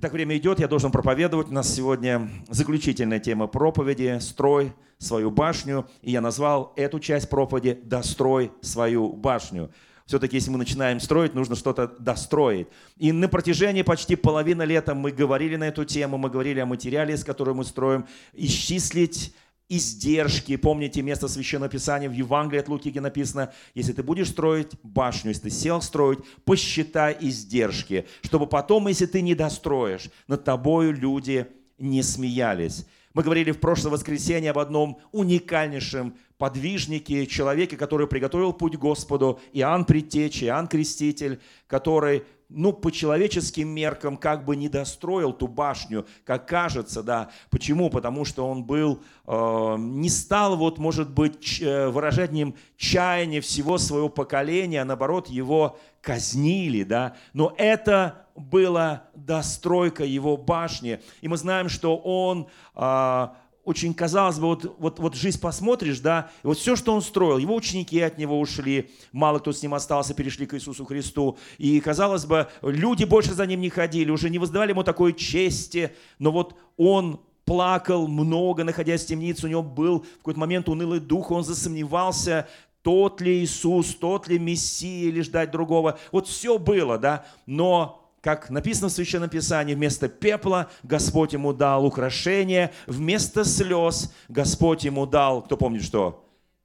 Итак, время идет, я должен проповедовать. У нас сегодня заключительная тема проповеди «Строй свою башню». И я назвал эту часть проповеди «Дострой свою башню». Все-таки, если мы начинаем строить, нужно что-то достроить. И на протяжении почти половины лета мы говорили на эту тему, мы говорили о материале, с которым мы строим, исчислить издержки. Помните место Священного Писания в Евангелии от Луки, где написано, если ты будешь строить башню, если ты сел строить, посчитай издержки, чтобы потом, если ты не достроишь, над тобою люди не смеялись. Мы говорили в прошлое воскресенье об одном уникальнейшем подвижнике, человеке, который приготовил путь Господу, Иоанн Предтечи, Иоанн Креститель, который ну, по человеческим меркам как бы не достроил ту башню, как кажется, да. Почему? Потому что он был, э, не стал вот, может быть, э, выражением чаяния всего своего поколения, а наоборот, его казнили, да. Но это была достройка его башни. И мы знаем, что он э, очень, казалось бы, вот, вот, вот жизнь посмотришь, да, и вот все, что он строил, его ученики от него ушли, мало кто с ним остался, перешли к Иисусу Христу, и, казалось бы, люди больше за ним не ходили, уже не воздавали ему такой чести, но вот он плакал много, находясь в темнице, у него был в какой-то момент унылый дух, он засомневался, тот ли Иисус, тот ли Мессия, или ждать другого. Вот все было, да, но как написано в Священном Писании, вместо пепла Господь ему дал украшение, вместо слез Господь ему дал, кто помнит что?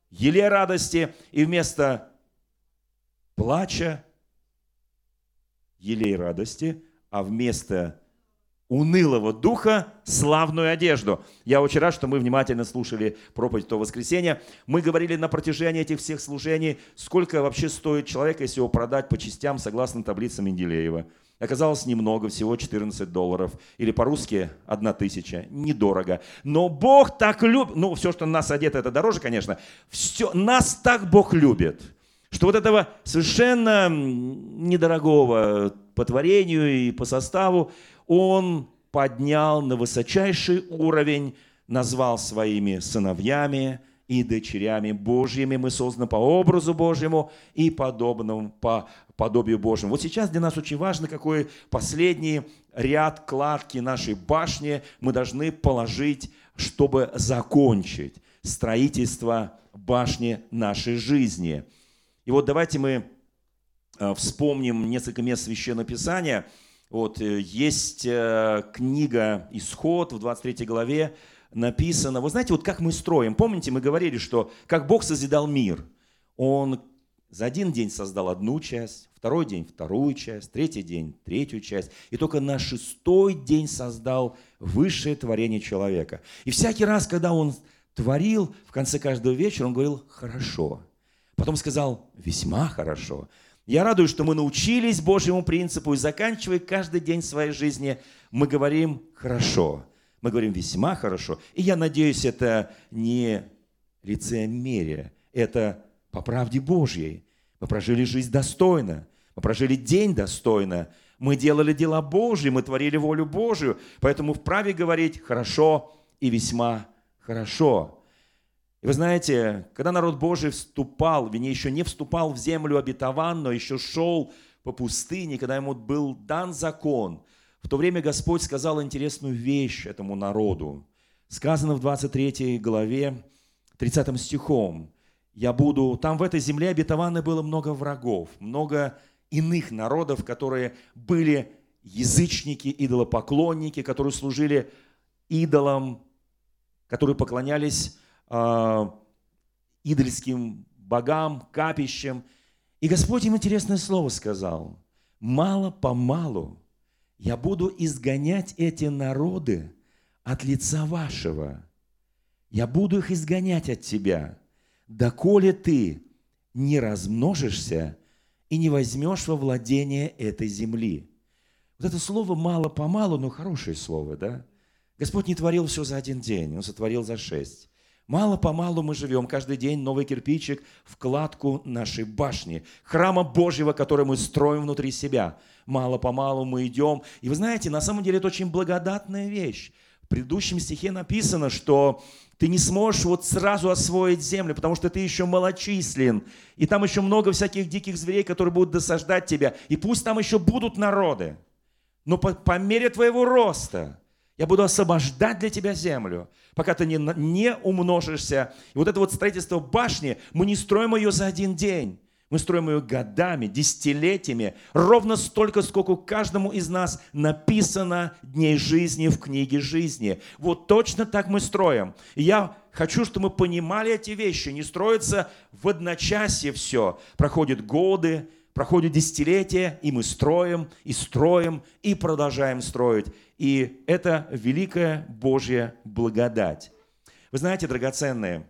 Еле радости, и вместо плача елей радости, а вместо унылого духа славную одежду. Я очень рад, что мы внимательно слушали проповедь то воскресенье. Мы говорили на протяжении этих всех служений, сколько вообще стоит человек, если его продать по частям, согласно таблицам Менделеева – Оказалось немного, всего 14 долларов. Или по-русски 1 тысяча. Недорого. Но Бог так любит. Ну, все, что нас одето, это дороже, конечно. Все, нас так Бог любит. Что вот этого совершенно недорогого по творению и по составу Он поднял на высочайший уровень, назвал своими сыновьями, и дочерями Божьими. Мы созданы по образу Божьему и подобному по подобию Божьему. Вот сейчас для нас очень важно, какой последний ряд кладки нашей башни мы должны положить, чтобы закончить строительство башни нашей жизни. И вот давайте мы э, вспомним несколько мест Священного Писания. Вот э, есть э, книга «Исход» в 23 главе, написано, вы знаете, вот как мы строим. Помните, мы говорили, что как Бог созидал мир. Он за один день создал одну часть, второй день вторую часть, третий день третью часть. И только на шестой день создал высшее творение человека. И всякий раз, когда он творил, в конце каждого вечера он говорил «хорошо». Потом сказал «весьма хорошо». Я радуюсь, что мы научились Божьему принципу, и заканчивая каждый день своей жизни, мы говорим «хорошо». Мы говорим весьма хорошо. И я надеюсь, это не лицемерие, это по правде Божьей. Мы прожили жизнь достойно, мы прожили день достойно, мы делали дела Божьи, мы творили волю Божию, поэтому вправе говорить хорошо и весьма хорошо. И вы знаете, когда народ Божий вступал, вернее, еще не вступал в землю обетованную, еще шел по пустыне, когда ему был дан закон – в то время Господь сказал интересную вещь этому народу. Сказано в 23 главе, 30 стихом, «Я буду...» Там в этой земле обетованной было много врагов, много иных народов, которые были язычники, идолопоклонники, которые служили идолам, которые поклонялись э, идольским богам, капищам. И Господь им интересное слово сказал. Мало-помалу я буду изгонять эти народы от лица вашего. Я буду их изгонять от тебя, доколе ты не размножишься и не возьмешь во владение этой земли. Вот это слово мало-помалу, но хорошее слово, да? Господь не творил все за один день, Он сотворил за шесть. Мало-помалу мы живем, каждый день новый кирпичик в кладку нашей башни, храма Божьего, который мы строим внутри себя. Мало-помалу мы идем. И вы знаете, на самом деле это очень благодатная вещь. В предыдущем стихе написано, что ты не сможешь вот сразу освоить землю, потому что ты еще малочислен. И там еще много всяких диких зверей, которые будут досаждать тебя. И пусть там еще будут народы. Но по, по мере твоего роста я буду освобождать для тебя землю, пока ты не, не умножишься. И вот это вот строительство башни, мы не строим ее за один день. Мы строим ее годами, десятилетиями, ровно столько, сколько каждому из нас написано дней жизни в книге жизни. Вот точно так мы строим. И я хочу, чтобы мы понимали эти вещи. Не строится в одночасье все. Проходят годы, проходят десятилетия, и мы строим, и строим, и продолжаем строить. И это великая Божья благодать. Вы знаете, драгоценные,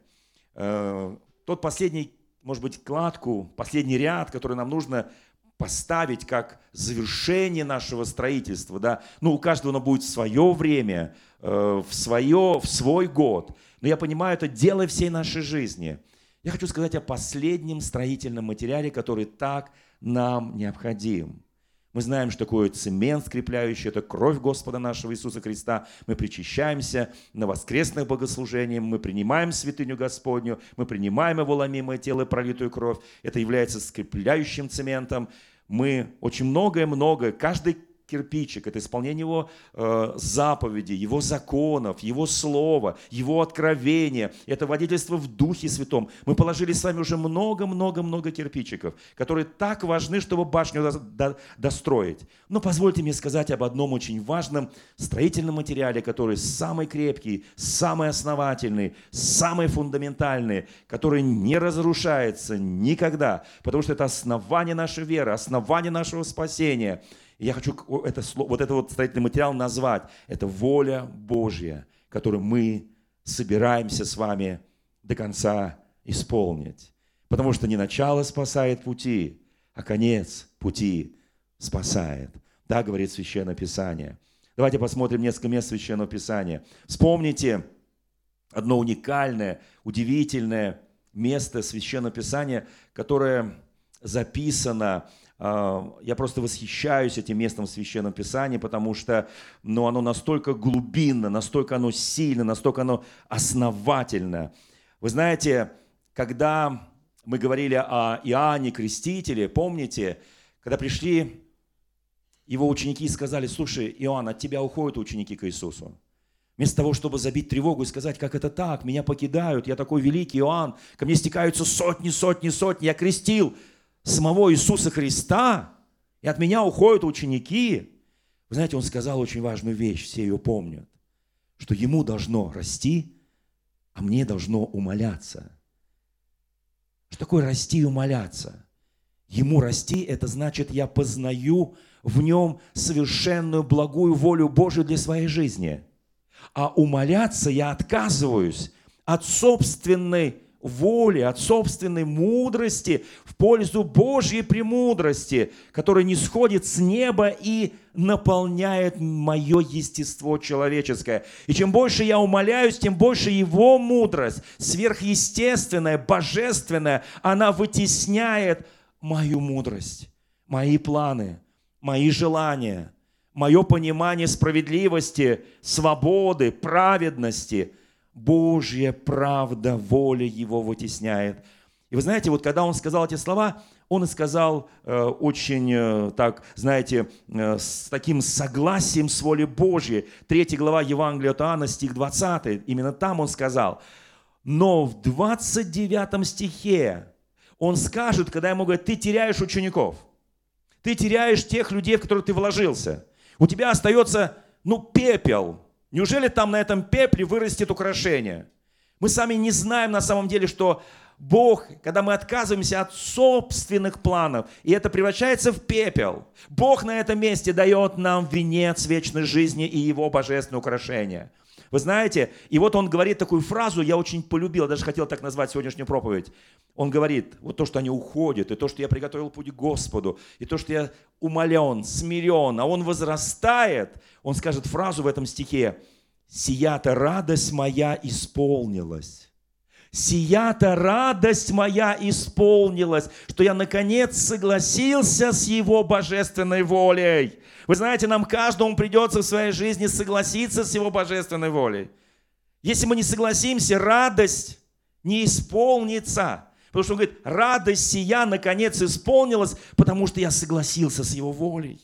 э, тот последний может быть, кладку, последний ряд, который нам нужно поставить как завершение нашего строительства. Да? Ну, у каждого оно будет в свое время, э, в, свое, в свой год. Но я понимаю, это дело всей нашей жизни. Я хочу сказать о последнем строительном материале, который так нам необходим. Мы знаем, что такое цемент скрепляющий, это кровь Господа нашего Иисуса Христа. Мы причащаемся на воскресных богослужениях, мы принимаем святыню Господню, мы принимаем его ломимое тело и пролитую кровь. Это является скрепляющим цементом. Мы очень многое-многое, каждый кирпичик, это исполнение Его э, заповедей, Его законов, Его слова, Его откровения, это водительство в Духе Святом. Мы положили с вами уже много-много-много кирпичиков, которые так важны, чтобы башню до, до, достроить. Но позвольте мне сказать об одном очень важном строительном материале, который самый крепкий, самый основательный, самый фундаментальный, который не разрушается никогда, потому что это основание нашей веры, основание нашего спасения – я хочу это, вот этот вот строительный материал назвать. Это воля Божья, которую мы собираемся с вами до конца исполнить. Потому что не начало спасает пути, а конец пути спасает. Так говорит Священное Писание. Давайте посмотрим несколько мест Священного Писания. Вспомните одно уникальное, удивительное место Священного Писания, которое записано я просто восхищаюсь этим местом в Священном Писании, потому что ну, оно настолько глубинно, настолько оно сильно, настолько оно основательно. Вы знаете, когда мы говорили о Иоанне Крестителе, помните, когда пришли его ученики и сказали, слушай, Иоанн, от тебя уходят ученики к Иисусу. Вместо того, чтобы забить тревогу и сказать, как это так, меня покидают, я такой великий Иоанн, ко мне стекаются сотни, сотни, сотни, я крестил самого Иисуса Христа, и от меня уходят ученики. Вы знаете, он сказал очень важную вещь, все ее помнят, что ему должно расти, а мне должно умоляться. Что такое расти и умоляться? Ему расти – это значит, я познаю в нем совершенную благую волю Божию для своей жизни. А умоляться я отказываюсь от собственной воли, от собственной мудрости в пользу Божьей премудрости, которая не сходит с неба и наполняет мое естество человеческое. И чем больше я умоляюсь, тем больше Его мудрость, сверхъестественная, божественная, она вытесняет мою мудрость, мои планы, мои желания, мое понимание справедливости, свободы, праведности – Божья правда, воля Его вытесняет. И вы знаете, вот когда он сказал эти слова, он сказал э, очень, э, так, знаете, э, с таким согласием с волей Божьей. Третья глава Евангелия от Иоанна, стих 20, именно там он сказал. Но в 29 стихе он скажет, когда ему говорят, ты теряешь учеников, ты теряешь тех людей, в которых ты вложился. У тебя остается, ну, пепел, Неужели там на этом пепле вырастет украшение? Мы сами не знаем на самом деле, что Бог, когда мы отказываемся от собственных планов, и это превращается в пепел, Бог на этом месте дает нам венец вечной жизни и его божественное украшение – вы знаете, и вот он говорит такую фразу, я очень полюбил, даже хотел так назвать сегодняшнюю проповедь. Он говорит, вот то, что они уходят, и то, что я приготовил путь к Господу, и то, что я умолен, смирен, а он возрастает, он скажет фразу в этом стихе, «Сия-то радость моя исполнилась». Сия-то радость моя исполнилась, что я наконец согласился с Его божественной волей. Вы знаете, нам каждому придется в своей жизни согласиться с Его божественной волей. Если мы не согласимся, радость не исполнится. Потому что он говорит, радость сия наконец исполнилась, потому что я согласился с Его волей.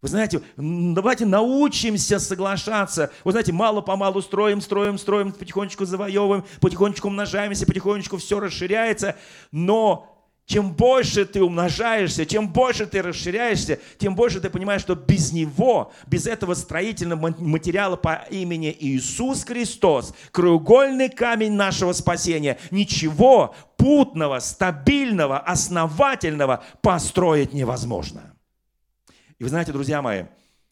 Вы знаете, давайте научимся соглашаться. Вы знаете, мало-помалу строим, строим, строим, потихонечку завоевываем, потихонечку умножаемся, потихонечку все расширяется. Но чем больше ты умножаешься, чем больше ты расширяешься, тем больше ты понимаешь, что без него, без этого строительного материала по имени Иисус Христос, краеугольный камень нашего спасения, ничего путного, стабильного, основательного построить невозможно. И вы знаете, друзья мои,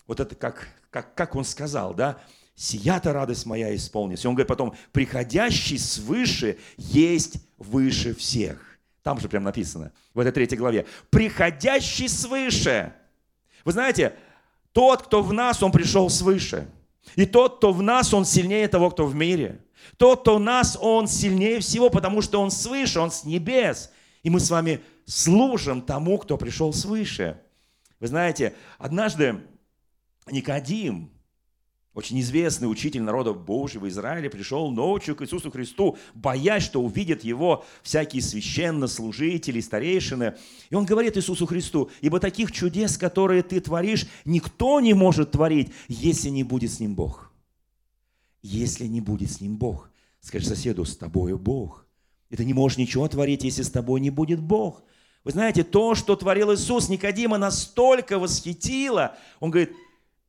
вот это как, как, как он сказал, да, «Сия-то радость моя исполнится». И он говорит потом, «Приходящий свыше есть выше всех». Там же прям написано, в этой третьей главе. «Приходящий свыше». Вы знаете, тот, кто в нас, он пришел свыше. И тот, кто в нас, он сильнее того, кто в мире. Тот, кто в нас, он сильнее всего, потому что он свыше, он с небес. И мы с вами служим тому, кто пришел свыше. Вы знаете, однажды Никодим, очень известный учитель народа Божьего Израиля пришел ночью к Иисусу Христу, боясь, что увидят его всякие священнослужители, старейшины. И он говорит Иисусу Христу, «Ибо таких чудес, которые ты творишь, никто не может творить, если не будет с ним Бог». Если не будет с ним Бог. Скажи соседу, с тобою Бог. И ты не можешь ничего творить, если с тобой не будет Бог. Вы знаете, то, что творил Иисус, Никодима настолько восхитило. Он говорит,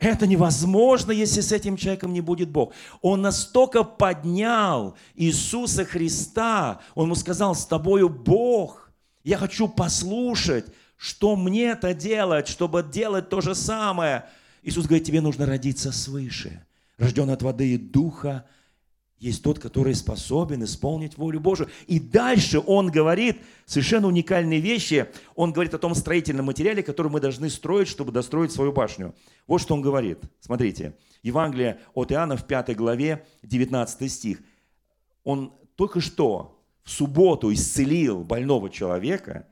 это невозможно, если с этим человеком не будет Бог. Он настолько поднял Иисуса Христа. Он ему сказал, с тобою Бог. Я хочу послушать, что мне это делать, чтобы делать то же самое. Иисус говорит, тебе нужно родиться свыше. Рожден от воды и духа, есть тот, который способен исполнить волю Божию. И дальше он говорит совершенно уникальные вещи. Он говорит о том строительном материале, который мы должны строить, чтобы достроить свою башню. Вот что он говорит. Смотрите. Евангелие от Иоанна в 5 главе, 19 стих. Он только что в субботу исцелил больного человека.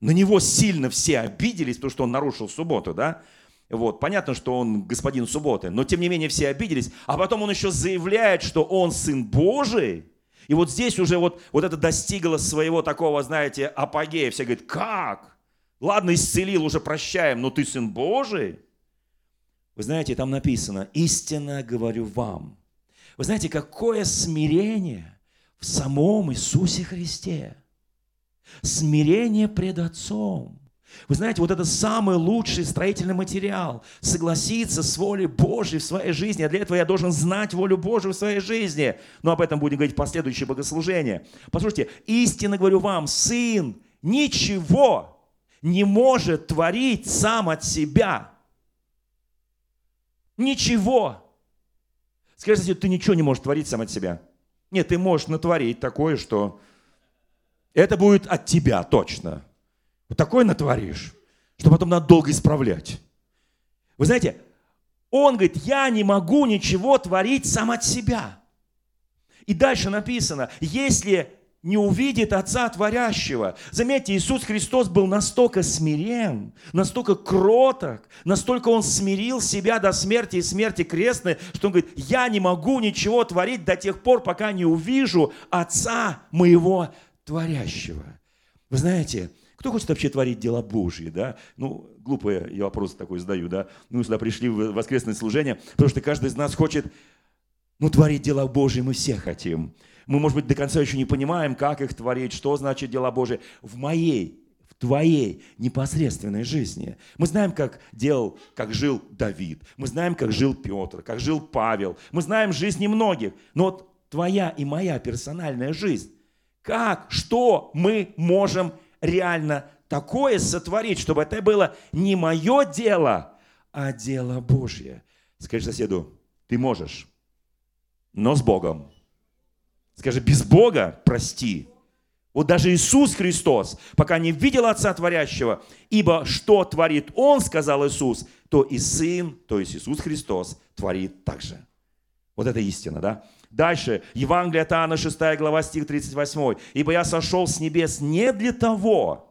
На него сильно все обиделись, потому что он нарушил субботу, да? Вот, понятно, что он господин субботы, но тем не менее все обиделись. А потом он еще заявляет, что он сын Божий. И вот здесь уже вот, вот это достигло своего такого, знаете, апогея. Все говорят, как? Ладно, исцелил, уже прощаем, но ты сын Божий? Вы знаете, там написано, истинно говорю вам. Вы знаете, какое смирение в самом Иисусе Христе. Смирение пред Отцом. Вы знаете, вот это самый лучший строительный материал. Согласиться с волей Божьей в своей жизни. А для этого я должен знать волю Божью в своей жизни. Но об этом будем говорить в последующее богослужение. Послушайте, истинно говорю вам, сын ничего не может творить сам от себя. Ничего. Скажите, ты ничего не можешь творить сам от себя. Нет, ты можешь натворить такое, что это будет от тебя точно. Вот такое натворишь, что потом надо долго исправлять. Вы знаете, он говорит, я не могу ничего творить сам от себя. И дальше написано, если не увидит Отца Творящего. Заметьте, Иисус Христос был настолько смирен, настолько кроток, настолько Он смирил себя до смерти и смерти крестной, что Он говорит, я не могу ничего творить до тех пор, пока не увижу Отца моего Творящего. Вы знаете, кто хочет вообще творить дела Божьи, да? Ну, глупый я вопрос такой задаю, да? Ну, сюда пришли в воскресное служение, потому что каждый из нас хочет, ну, творить дела Божьи мы все хотим. Мы, может быть, до конца еще не понимаем, как их творить, что значит дела Божьи. В моей в твоей непосредственной жизни. Мы знаем, как делал, как жил Давид. Мы знаем, как жил Петр, как жил Павел. Мы знаем жизни многих. Но вот твоя и моя персональная жизнь. Как, что мы можем реально такое сотворить, чтобы это было не мое дело, а дело Божье. Скажи соседу, ты можешь, но с Богом. Скажи, без Бога прости. Вот даже Иисус Христос, пока не видел Отца Творящего, ибо что творит Он, сказал Иисус, то и Сын, то есть Иисус Христос, творит так же. Вот это истина, да? Дальше, Евангелие от Иоанна, 6 глава, стих 38. «Ибо я сошел с небес не для того,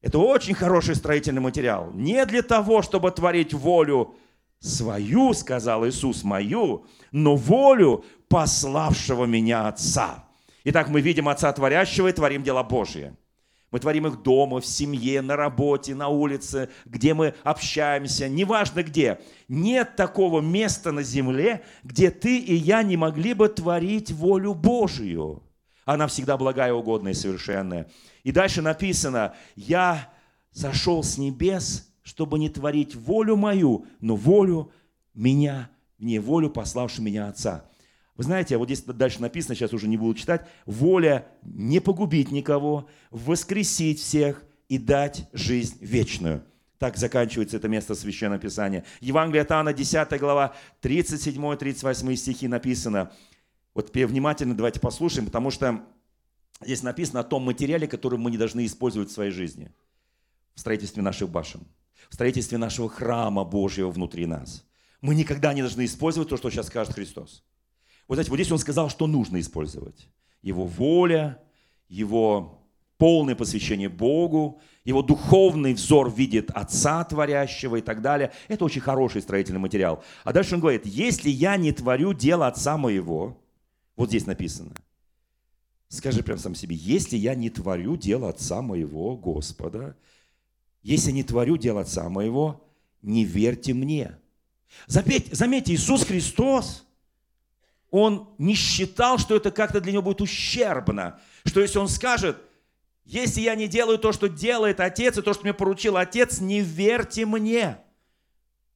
это очень хороший строительный материал, не для того, чтобы творить волю свою, сказал Иисус, мою, но волю пославшего меня Отца». Итак, мы видим Отца Творящего и творим дела Божьи. Мы творим их дома, в семье, на работе, на улице, где мы общаемся, неважно где. Нет такого места на земле, где ты и я не могли бы творить волю Божию. Она всегда благая, угодная и совершенная. И дальше написано, я сошел с небес, чтобы не творить волю мою, но волю меня, не волю пославшего меня Отца. Вы знаете, вот здесь дальше написано, сейчас уже не буду читать, воля не погубить никого, воскресить всех и дать жизнь вечную. Так заканчивается это место Священного Писания. Евангелие от Иоанна, 10 глава, 37-38 стихи написано. Вот внимательно давайте послушаем, потому что здесь написано о том материале, который мы не должны использовать в своей жизни. В строительстве наших башен, в строительстве нашего храма Божьего внутри нас. Мы никогда не должны использовать то, что сейчас скажет Христос. Вот знаете, вот здесь он сказал, что нужно использовать. Его воля, его полное посвящение Богу, его духовный взор видит Отца Творящего и так далее. Это очень хороший строительный материал. А дальше он говорит, если я не творю дело Отца моего, вот здесь написано, скажи прям сам себе, если я не творю дело Отца моего, Господа, если не творю дело Отца моего, не верьте мне. Заметьте, заметьте Иисус Христос – он не считал, что это как-то для него будет ущербно. Что если он скажет, если я не делаю то, что делает Отец, и то, что мне поручил Отец, не верьте мне.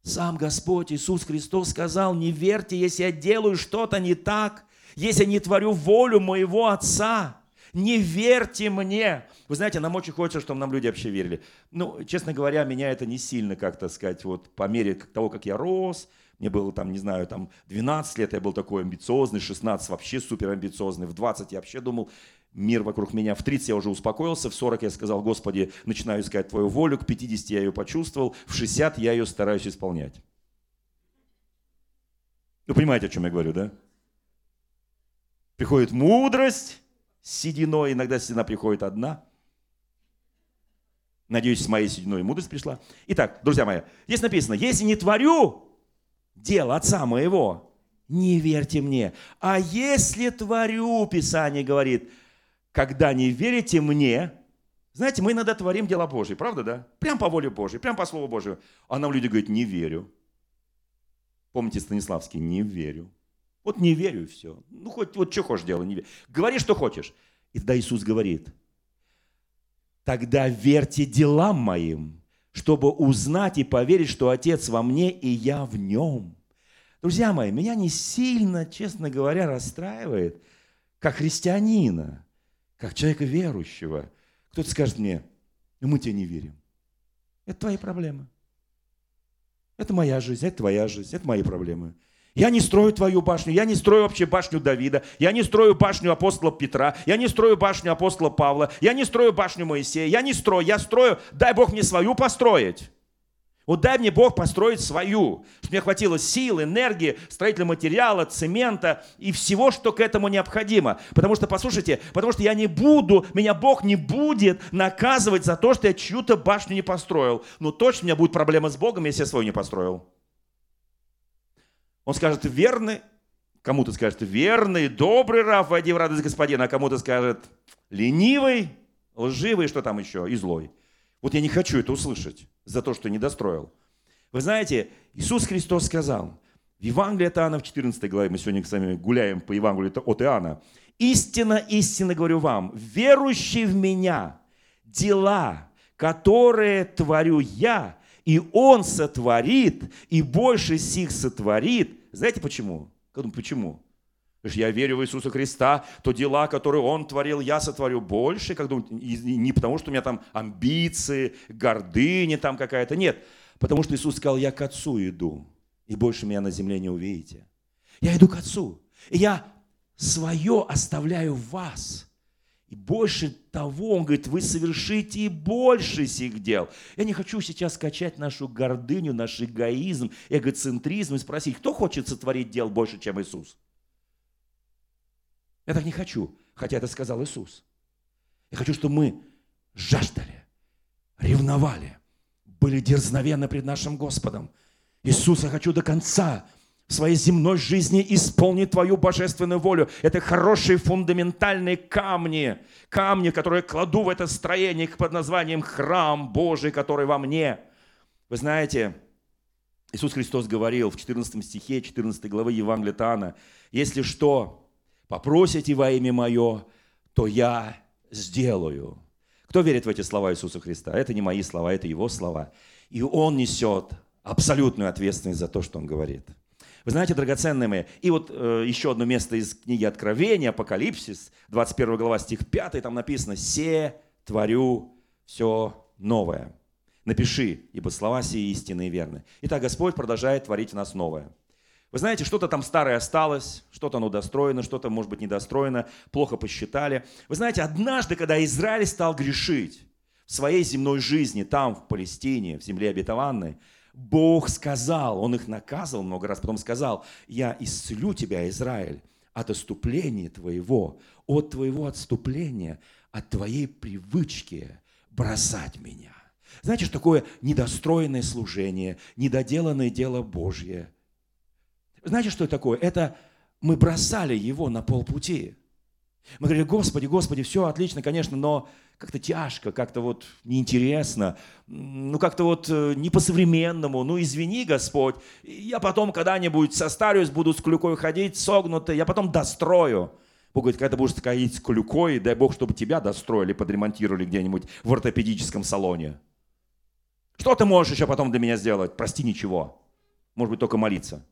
Сам Господь Иисус Христос сказал, не верьте, если я делаю что-то не так, если я не творю волю моего Отца. Не верьте мне. Вы знаете, нам очень хочется, чтобы нам люди вообще верили. Ну, честно говоря, меня это не сильно, как-то сказать, вот по мере того, как я рос, мне было там, не знаю, там 12 лет я был такой амбициозный, 16 вообще супер амбициозный, в 20 я вообще думал, мир вокруг меня. В 30 я уже успокоился, в 40 я сказал, Господи, начинаю искать Твою волю, к 50 я ее почувствовал, в 60 я ее стараюсь исполнять. Вы понимаете, о чем я говорю, да? Приходит мудрость с сединой, иногда седина приходит одна. Надеюсь, с моей сединой мудрость пришла. Итак, друзья мои, здесь написано, если не творю, дел Отца моего, не верьте мне. А если творю, Писание говорит, когда не верите мне, знаете, мы иногда творим дела Божьи, правда, да? Прям по воле Божьей, прям по Слову Божьему. А нам люди говорят, не верю. Помните Станиславский, не верю. Вот не верю и все. Ну, хоть вот что хочешь делай, не верю. Говори, что хочешь. И тогда Иисус говорит, тогда верьте делам моим, чтобы узнать и поверить, что Отец во мне и я в нем. Друзья мои, меня не сильно, честно говоря, расстраивает, как христианина, как человека верующего. Кто-то скажет мне, «Ну, мы тебе не верим. Это твои проблемы. Это моя жизнь, это твоя жизнь, это мои проблемы. Я не строю твою башню, я не строю вообще башню Давида, я не строю башню апостола Петра, я не строю башню апостола Павла, я не строю башню Моисея, я не строю, я строю, дай Бог мне свою построить. Вот дай мне Бог построить свою, чтобы мне хватило сил, энергии, строительного материала, цемента и всего, что к этому необходимо. Потому что, послушайте, потому что я не буду, меня Бог не будет наказывать за то, что я чью-то башню не построил. Но точно у меня будет проблема с Богом, если я свою не построил. Он скажет, верный, кому-то скажет, верный, добрый раб, войди в радость господина, а кому-то скажет, ленивый, лживый, что там еще, и злой. Вот я не хочу это услышать за то, что не достроил. Вы знаете, Иисус Христос сказал, в Евангелии от Иоанна в 14 главе, мы сегодня с вами гуляем по Евангелию от Иоанна, «Истинно, истинно говорю вам, верующий в Меня, дела, которые творю Я, и Он сотворит, и больше сих сотворит. Знаете почему? Почему? Я верю в Иисуса Христа, то дела, которые Он творил, я сотворю больше. Как думаете, не потому, что у меня там амбиции, гордыня там какая-то. Нет, потому что Иисус сказал, я к Отцу иду, и больше меня на земле не увидите. Я иду к Отцу, и я свое оставляю в вас – и больше того, он говорит, вы совершите и больше сих дел. Я не хочу сейчас скачать нашу гордыню, наш эгоизм, эгоцентризм и спросить, кто хочет сотворить дел больше, чем Иисус? Я так не хочу, хотя это сказал Иисус. Я хочу, чтобы мы жаждали, ревновали, были дерзновенны пред нашим Господом. Иисус, я хочу до конца своей земной жизни исполнить Твою божественную волю. Это хорошие фундаментальные камни, камни, которые кладу в это строение под названием храм Божий, который во мне. Вы знаете, Иисус Христос говорил в 14 стихе 14 главы Евангелия Тана, «Если что, попросите во имя Мое, то я сделаю». Кто верит в эти слова Иисуса Христа? Это не мои слова, это Его слова. И Он несет абсолютную ответственность за то, что Он говорит. Вы знаете, драгоценные мои, и вот э, еще одно место из книги Откровения, Апокалипсис, 21 глава, стих 5, там написано «Се творю все новое». Напиши, ибо слова сии истинные и верны. Итак, Господь продолжает творить в нас новое. Вы знаете, что-то там старое осталось, что-то оно достроено, что-то, может быть, недостроено, плохо посчитали. Вы знаете, однажды, когда Израиль стал грешить в своей земной жизни, там, в Палестине, в земле обетованной, Бог сказал, Он их наказывал много раз, потом сказал, я исцелю тебя, Израиль, от отступления твоего, от твоего отступления, от твоей привычки бросать меня. Знаете, что такое недостроенное служение, недоделанное дело Божье? Знаете, что это такое? Это мы бросали его на полпути. Мы говорили, Господи, Господи, все отлично, конечно, но как-то тяжко, как-то вот неинтересно, ну как-то вот э, не по-современному, ну извини, Господь, я потом когда-нибудь состарюсь, буду с клюкой ходить, согнутый, я потом дострою. Бог говорит, когда ты будешь ходить с клюкой, дай Бог, чтобы тебя достроили, подремонтировали где-нибудь в ортопедическом салоне. Что ты можешь еще потом для меня сделать? Прости, ничего. Может быть, только молиться.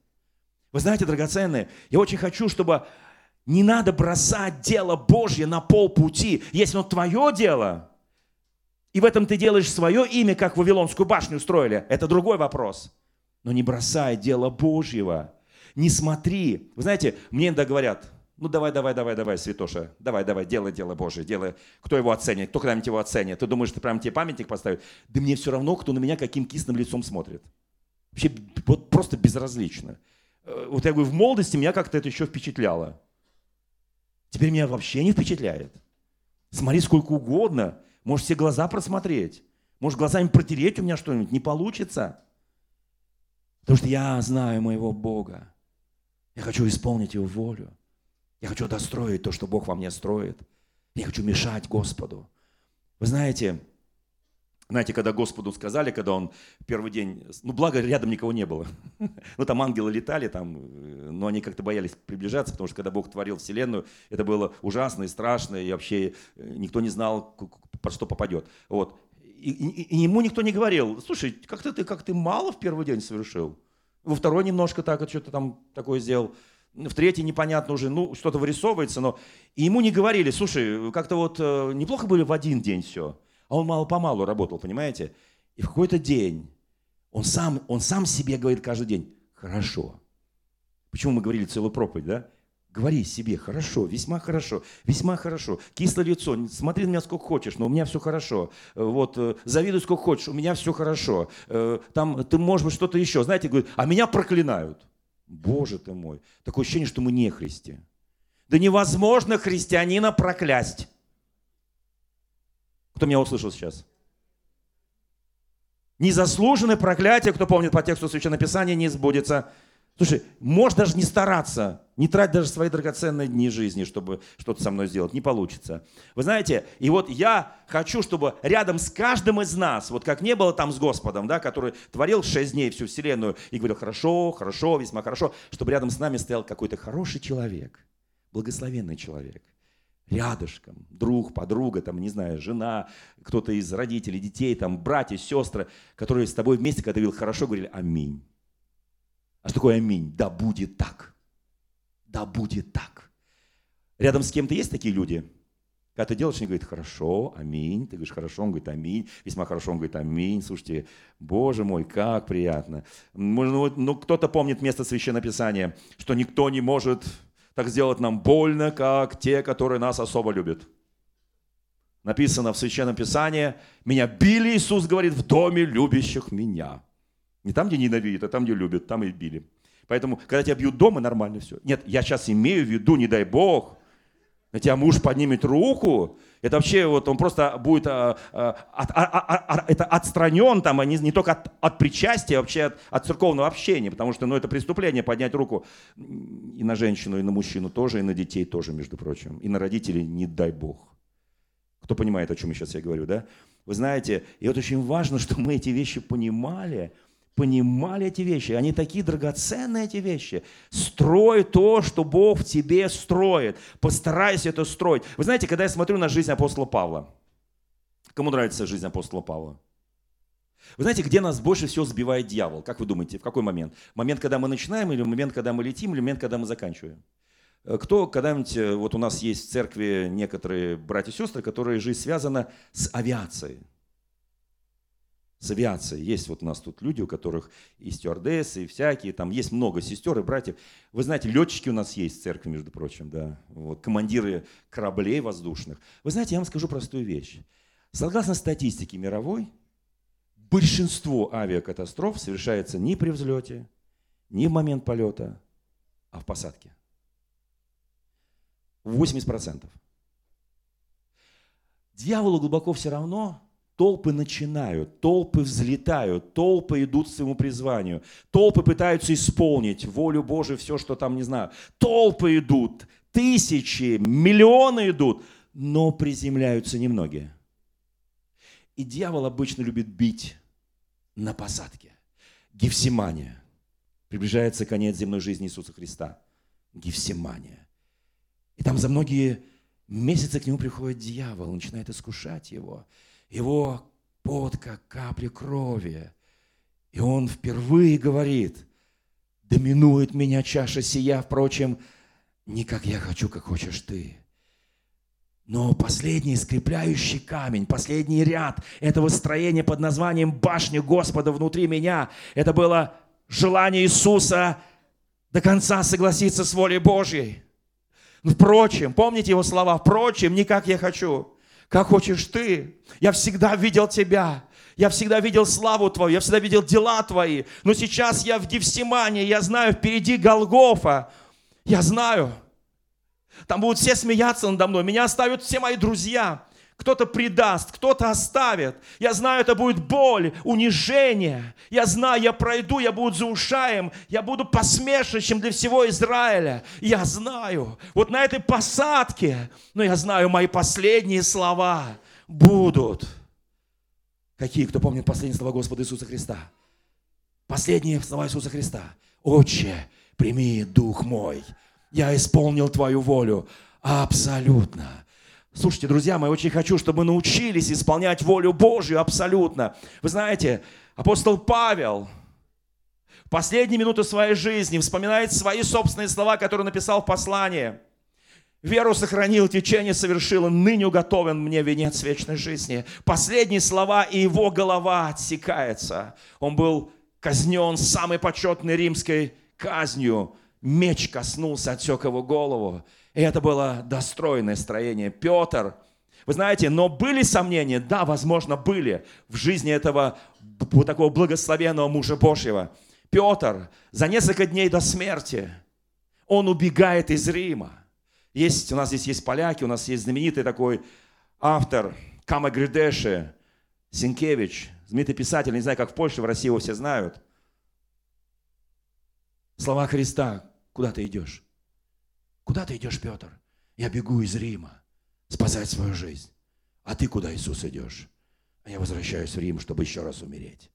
Вы знаете, драгоценные, я очень хочу, чтобы не надо бросать дело Божье на полпути. Если оно твое дело, и в этом ты делаешь свое имя, как Вавилонскую башню строили, это другой вопрос. Но не бросай дело Божьего. Не смотри. Вы знаете, мне иногда говорят, ну давай, давай, давай, давай, святоша, давай, давай, делай дело Божие, делай. Кто его оценит, кто когда-нибудь его оценит? Ты думаешь, ты прям тебе памятник поставит? Да мне все равно, кто на меня каким кислым лицом смотрит. Вообще вот просто безразлично. Э, вот я говорю, в молодости меня как-то это еще впечатляло. Теперь меня вообще не впечатляет. Смотри сколько угодно. Можешь все глаза просмотреть. Можешь глазами протереть у меня что-нибудь. Не получится. Потому что я знаю моего Бога. Я хочу исполнить Его волю. Я хочу достроить то, что Бог во мне строит. Я хочу мешать Господу. Вы знаете, знаете, когда Господу сказали, когда он первый день, ну благо рядом никого не было. Ну там ангелы летали, там, э, но они как-то боялись приближаться, потому что когда Бог творил Вселенную, это было ужасно и страшно, и вообще э, никто не знал, под что попадет. Вот. И, и, и ему никто не говорил, слушай, как-то ты, как ты мало в первый день совершил. Во второй немножко так, вот что-то там такое сделал. В третий непонятно уже, ну, что-то вырисовывается, но... И ему не говорили, слушай, как-то вот э, неплохо были в один день все. А он мало-помалу работал, понимаете? И в какой-то день он сам, он сам себе говорит каждый день, хорошо. Почему мы говорили целую проповедь, да? Говори себе, хорошо, весьма хорошо, весьма хорошо. Кислое лицо, смотри на меня сколько хочешь, но у меня все хорошо. Вот, э, завидуй сколько хочешь, у меня все хорошо. Э, там ты, может быть, что-то еще. Знаете, говорит, а меня проклинают. Боже ты мой. Такое ощущение, что мы не христи. Да невозможно христианина проклясть. Кто меня услышал сейчас? Незаслуженное проклятие, кто помнит по тексту Священного Писания, не сбудется. Слушай, можешь даже не стараться, не трать даже свои драгоценные дни жизни, чтобы что-то со мной сделать. Не получится. Вы знаете, и вот я хочу, чтобы рядом с каждым из нас, вот как не было там с Господом, да, который творил шесть дней всю вселенную и говорил, хорошо, хорошо, весьма хорошо, чтобы рядом с нами стоял какой-то хороший человек, благословенный человек, рядышком, друг, подруга, там, не знаю, жена, кто-то из родителей, детей, там, братья, сестры, которые с тобой вместе, когда ты видел хорошо, говорили «Аминь». А что такое «Аминь»? Да будет так. Да будет так. Рядом с кем-то есть такие люди? Когда ты делаешь, они говорят, хорошо, аминь. Ты говоришь, хорошо, он говорит, аминь. Весьма хорошо, он говорит, аминь. Слушайте, боже мой, как приятно. Ну, ну кто-то помнит место Священного Писания, что никто не может так сделать нам больно, как те, которые нас особо любят. Написано в Священном Писании, меня били, Иисус говорит, в доме любящих меня. Не там, где ненавидят, а там, где любят, там и били. Поэтому, когда тебя бьют дома, нормально все. Нет, я сейчас имею в виду, не дай Бог, на тебя муж поднимет руку, это вообще вот он просто будет а, а, от, а, а, а, это отстранен там, а не, не только от, от причастия, а вообще от, от церковного общения, потому что ну, это преступление поднять руку и на женщину, и на мужчину тоже, и на детей тоже, между прочим, и на родителей, не дай бог. Кто понимает, о чем я сейчас я говорю, да? Вы знаете, и вот очень важно, что мы эти вещи понимали, понимали эти вещи. Они такие драгоценные, эти вещи. Строй то, что Бог в тебе строит. Постарайся это строить. Вы знаете, когда я смотрю на жизнь апостола Павла, кому нравится жизнь апостола Павла? Вы знаете, где нас больше всего сбивает дьявол? Как вы думаете, в какой момент? Момент, когда мы начинаем, или момент, когда мы летим, или момент, когда мы заканчиваем? Э, кто когда-нибудь, э, вот у нас есть в церкви некоторые братья и сестры, которые жизнь связана с авиацией с авиацией. Есть вот у нас тут люди, у которых и стюардессы, и всякие, там есть много сестер и братьев. Вы знаете, летчики у нас есть в церкви, между прочим, да, вот, командиры кораблей воздушных. Вы знаете, я вам скажу простую вещь. Согласно статистике мировой, большинство авиакатастроф совершается не при взлете, не в момент полета, а в посадке. 80%. Дьяволу глубоко все равно, Толпы начинают, толпы взлетают, толпы идут к своему призванию, толпы пытаются исполнить волю Божию, все, что там, не знаю. Толпы идут, тысячи, миллионы идут, но приземляются немногие. И дьявол обычно любит бить на посадке. Гефсимания. Приближается конец земной жизни Иисуса Христа. Гефсимания. И там за многие месяцы к нему приходит дьявол, начинает искушать его – его пот, как капли крови. И он впервые говорит, доминует меня чаша сия, впрочем, не как я хочу, как хочешь ты. Но последний скрепляющий камень, последний ряд этого строения под названием «Башня Господа внутри меня» это было желание Иисуса до конца согласиться с волей Божьей. Впрочем, помните его слова, впрочем, не как я хочу, как хочешь ты. Я всегда видел тебя. Я всегда видел славу Твою, я всегда видел дела Твои. Но сейчас я в Гефсимане, я знаю, впереди Голгофа. Я знаю. Там будут все смеяться надо мной. Меня оставят все мои друзья. Кто-то предаст, кто-то оставит. Я знаю, это будет боль, унижение. Я знаю, я пройду, я буду заушаем, я буду посмешищем для всего Израиля. Я знаю, вот на этой посадке, но я знаю, мои последние слова будут. Какие, кто помнит последние слова Господа Иисуса Христа? Последние слова Иисуса Христа. Отче, прими дух мой. Я исполнил твою волю абсолютно Слушайте, друзья мои, очень хочу, чтобы мы научились исполнять волю Божью абсолютно. Вы знаете, апостол Павел в последние минуты своей жизни вспоминает свои собственные слова, которые написал в послании. Веру сохранил, течение совершил, ныне уготовен мне венец вечной жизни. Последние слова, и его голова отсекается. Он был казнен самой почетной римской казнью. Меч коснулся, отсек его голову. И это было достойное строение. Петр, вы знаете, но были сомнения? Да, возможно, были в жизни этого вот такого благословенного мужа Божьего. Петр за несколько дней до смерти, он убегает из Рима. Есть, у нас здесь есть поляки, у нас есть знаменитый такой автор Кама Гридеши, Синкевич, знаменитый писатель, не знаю, как в Польше, в России его все знают. Слова Христа, куда ты идешь? Куда ты идешь, Петр? Я бегу из Рима спасать свою жизнь. А ты куда, Иисус, идешь? А я возвращаюсь в Рим, чтобы еще раз умереть.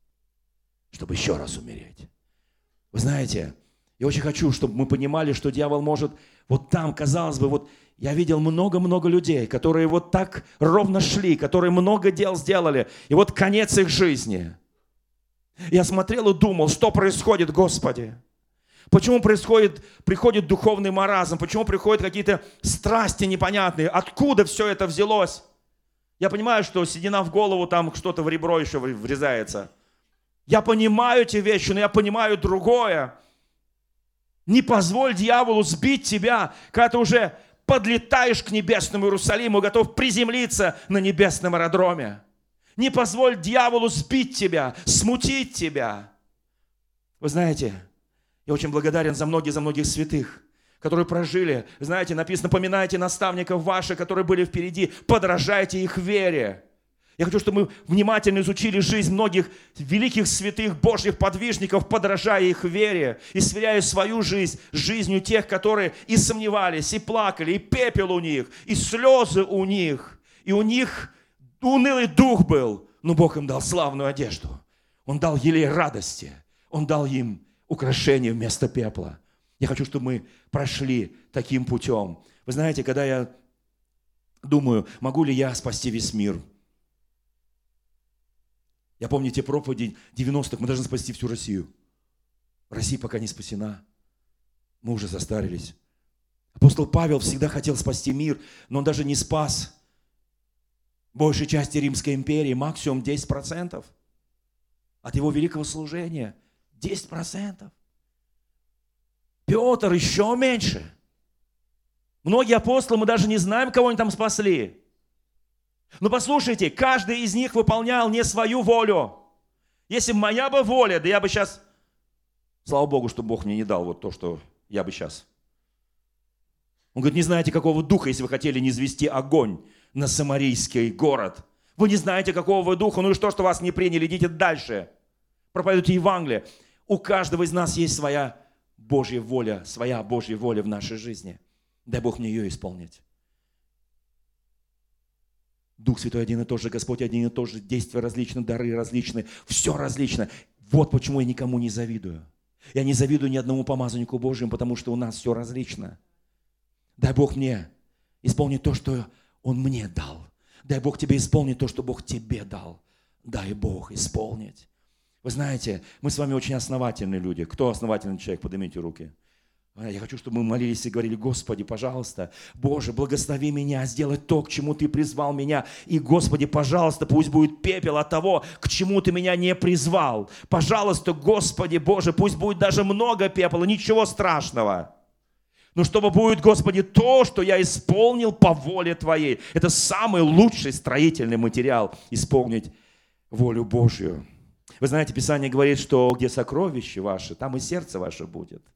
Чтобы еще раз умереть. Вы знаете, я очень хочу, чтобы мы понимали, что дьявол может вот там, казалось бы, вот я видел много-много людей, которые вот так ровно шли, которые много дел сделали, и вот конец их жизни. Я смотрел и думал, что происходит, Господи. Почему происходит, приходит духовный маразм? Почему приходят какие-то страсти непонятные? Откуда все это взялось? Я понимаю, что седина в голову, там что-то в ребро еще врезается. Я понимаю эти вещи, но я понимаю другое. Не позволь дьяволу сбить тебя, когда ты уже подлетаешь к небесному Иерусалиму, готов приземлиться на небесном аэродроме. Не позволь дьяволу сбить тебя, смутить тебя. Вы знаете, я очень благодарен за многих, за многих святых, которые прожили. Знаете, написано, поминайте наставников ваших, которые были впереди, подражайте их вере. Я хочу, чтобы мы внимательно изучили жизнь многих великих святых Божьих подвижников, подражая их вере и сверяя свою жизнь с жизнью тех, которые и сомневались, и плакали, и пепел у них, и слезы у них, и у них унылый дух был, но Бог им дал славную одежду. Он дал елей радости. Он дал им украшение вместо пепла. Я хочу, чтобы мы прошли таким путем. Вы знаете, когда я думаю, могу ли я спасти весь мир? Я помню те проповеди 90-х, мы должны спасти всю Россию. Россия пока не спасена. Мы уже застарились. Апостол Павел всегда хотел спасти мир, но он даже не спас большей части Римской империи, максимум 10% от его великого служения. 10%. Петр еще меньше. Многие апостолы, мы даже не знаем, кого они там спасли. Но послушайте, каждый из них выполнял не свою волю. Если моя бы воля, да я бы сейчас, слава Богу, что Бог мне не дал вот то, что я бы сейчас. Он говорит, не знаете, какого духа, если вы хотели не извести огонь на самарийский город. Вы не знаете, какого вы духа, ну и что, что вас не приняли, идите дальше. Проповедуйте Евангелие. У каждого из нас есть своя Божья воля, своя Божья воля в нашей жизни. Дай Бог мне ее исполнить. Дух Святой один и тот же, Господь один и тот же, действия различны, дары различны, все различно. Вот почему я никому не завидую. Я не завидую ни одному помазаннику Божьему, потому что у нас все различно. Дай Бог мне исполнить то, что Он мне дал. Дай Бог тебе исполнить то, что Бог тебе дал. Дай Бог исполнить. Вы знаете, мы с вами очень основательные люди. Кто основательный человек? Поднимите руки. Я хочу, чтобы мы молились и говорили, Господи, пожалуйста, Боже, благослови меня сделать то, к чему Ты призвал меня. И, Господи, пожалуйста, пусть будет пепел от того, к чему Ты меня не призвал. Пожалуйста, Господи, Боже, пусть будет даже много пепла, ничего страшного. Но чтобы будет, Господи, то, что я исполнил по воле Твоей. Это самый лучший строительный материал, исполнить волю Божью. Вы знаете, Писание говорит, что где сокровище ваше, там и сердце ваше будет –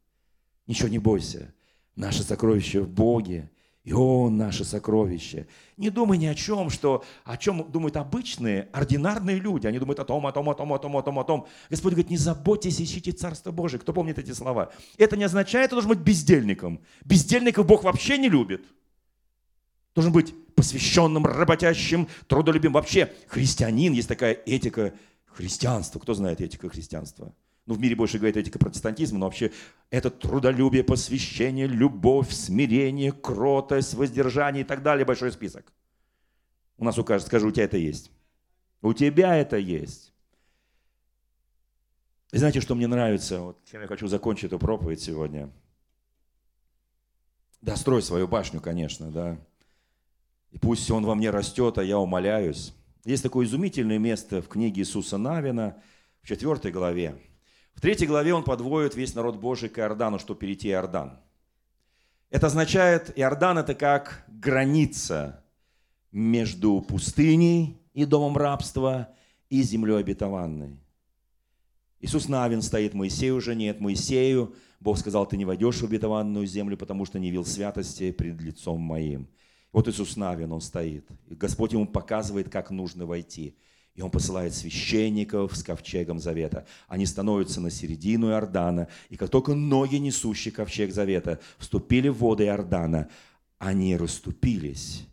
Ничего не бойся. Наше сокровище в Боге. И Он наше сокровище. Не думай ни о чем, что, о чем думают обычные, ординарные люди. Они думают о том, о том, о том, о том, о том, о том. Господь говорит, не заботьтесь, ищите Царство Божие. Кто помнит эти слова? Это не означает, что должен быть бездельником. Бездельников Бог вообще не любит. Должен быть посвященным, работящим, трудолюбим. Вообще, христианин, есть такая этика христианства. Кто знает этика христианства? ну, в мире больше говорит этика протестантизма, но вообще это трудолюбие, посвящение, любовь, смирение, кротость, воздержание и так далее, большой список. У нас укажет, скажу, у тебя это есть. У тебя это есть. И знаете, что мне нравится? Вот чем я хочу закончить эту проповедь сегодня. Да, строй свою башню, конечно, да. И пусть он во мне растет, а я умоляюсь. Есть такое изумительное место в книге Иисуса Навина, в четвертой главе. В третьей главе он подводит весь народ Божий к Иордану, чтобы перейти Иордан. Это означает, Иордан это как граница между пустыней и домом рабства и землей обетованной. Иисус Навин стоит, Моисею уже нет, Моисею. Бог сказал, ты не войдешь в обетованную землю, потому что не вил святости пред лицом моим. Вот Иисус Навин, он стоит. И Господь ему показывает, как нужно войти. И он посылает священников с ковчегом завета. Они становятся на середину Иордана. И как только ноги, несущие ковчег завета, вступили в воды Иордана, они расступились,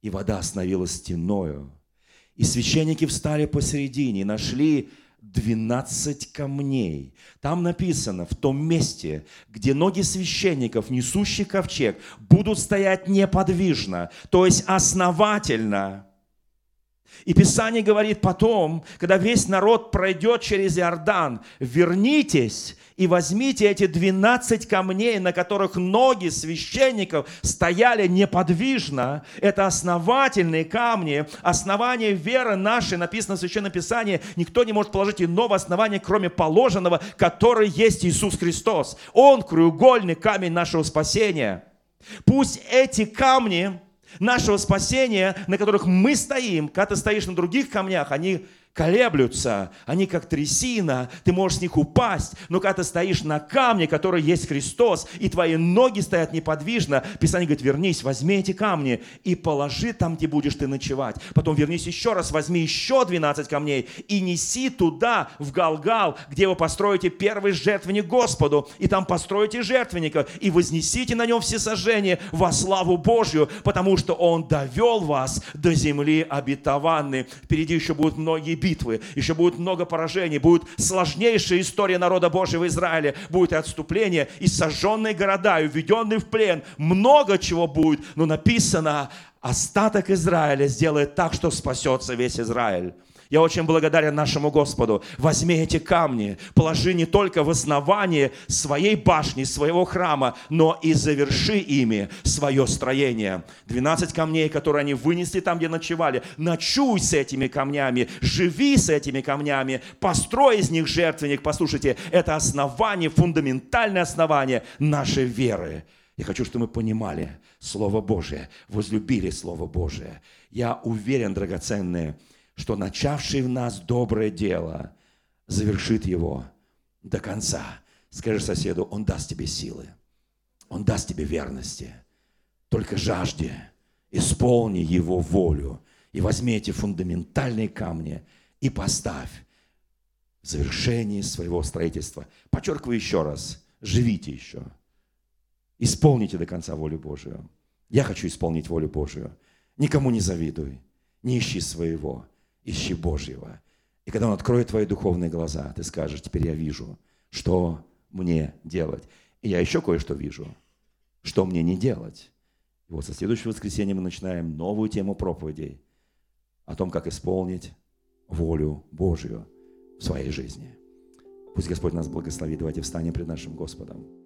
и вода остановилась стеною. И священники встали посередине и нашли 12 камней. Там написано, в том месте, где ноги священников, несущих ковчег, будут стоять неподвижно, то есть основательно – и Писание говорит потом, когда весь народ пройдет через Иордан, вернитесь и возьмите эти 12 камней, на которых ноги священников стояли неподвижно. Это основательные камни, основание веры нашей, написано в Священном Писании, никто не может положить иного основания, кроме положенного, который есть Иисус Христос. Он краеугольный камень нашего спасения. Пусть эти камни нашего спасения, на которых мы стоим, когда ты стоишь на других камнях, они колеблются, они как трясина, ты можешь с них упасть, но когда ты стоишь на камне, который есть Христос, и твои ноги стоят неподвижно, Писание говорит, вернись, возьми эти камни и положи там, где будешь ты ночевать. Потом вернись еще раз, возьми еще 12 камней и неси туда, в Галгал, где вы построите первый жертвенник Господу, и там построите жертвенника, и вознесите на нем все сожжения во славу Божью, потому что Он довел вас до земли обетованной. Впереди еще будут многие битвы, еще будет много поражений, будет сложнейшая история народа Божьего Израиля, будет и отступление, и сожженные города, и введенные в плен, много чего будет, но написано, остаток Израиля сделает так, что спасется весь Израиль. Я очень благодарен нашему Господу. Возьми эти камни, положи не только в основание своей башни, своего храма, но и заверши ими свое строение. 12 камней, которые они вынесли там, где ночевали. Ночуй с этими камнями, живи с этими камнями, построй из них жертвенник. Послушайте, это основание, фундаментальное основание нашей веры. Я хочу, чтобы мы понимали Слово Божие, возлюбили Слово Божие. Я уверен, драгоценные, что начавший в нас доброе дело завершит его до конца. Скажи соседу, он даст тебе силы, он даст тебе верности. Только жажди, исполни его волю и возьми эти фундаментальные камни и поставь в завершении своего строительства. Подчеркиваю еще раз, живите еще. Исполните до конца волю Божию. Я хочу исполнить волю Божию. Никому не завидуй, не ищи своего ищи Божьего. И когда Он откроет твои духовные глаза, ты скажешь, теперь я вижу, что мне делать. И я еще кое-что вижу, что мне не делать. И вот со следующего воскресенья мы начинаем новую тему проповедей о том, как исполнить волю Божью в своей жизни. Пусть Господь нас благословит. Давайте встанем пред нашим Господом.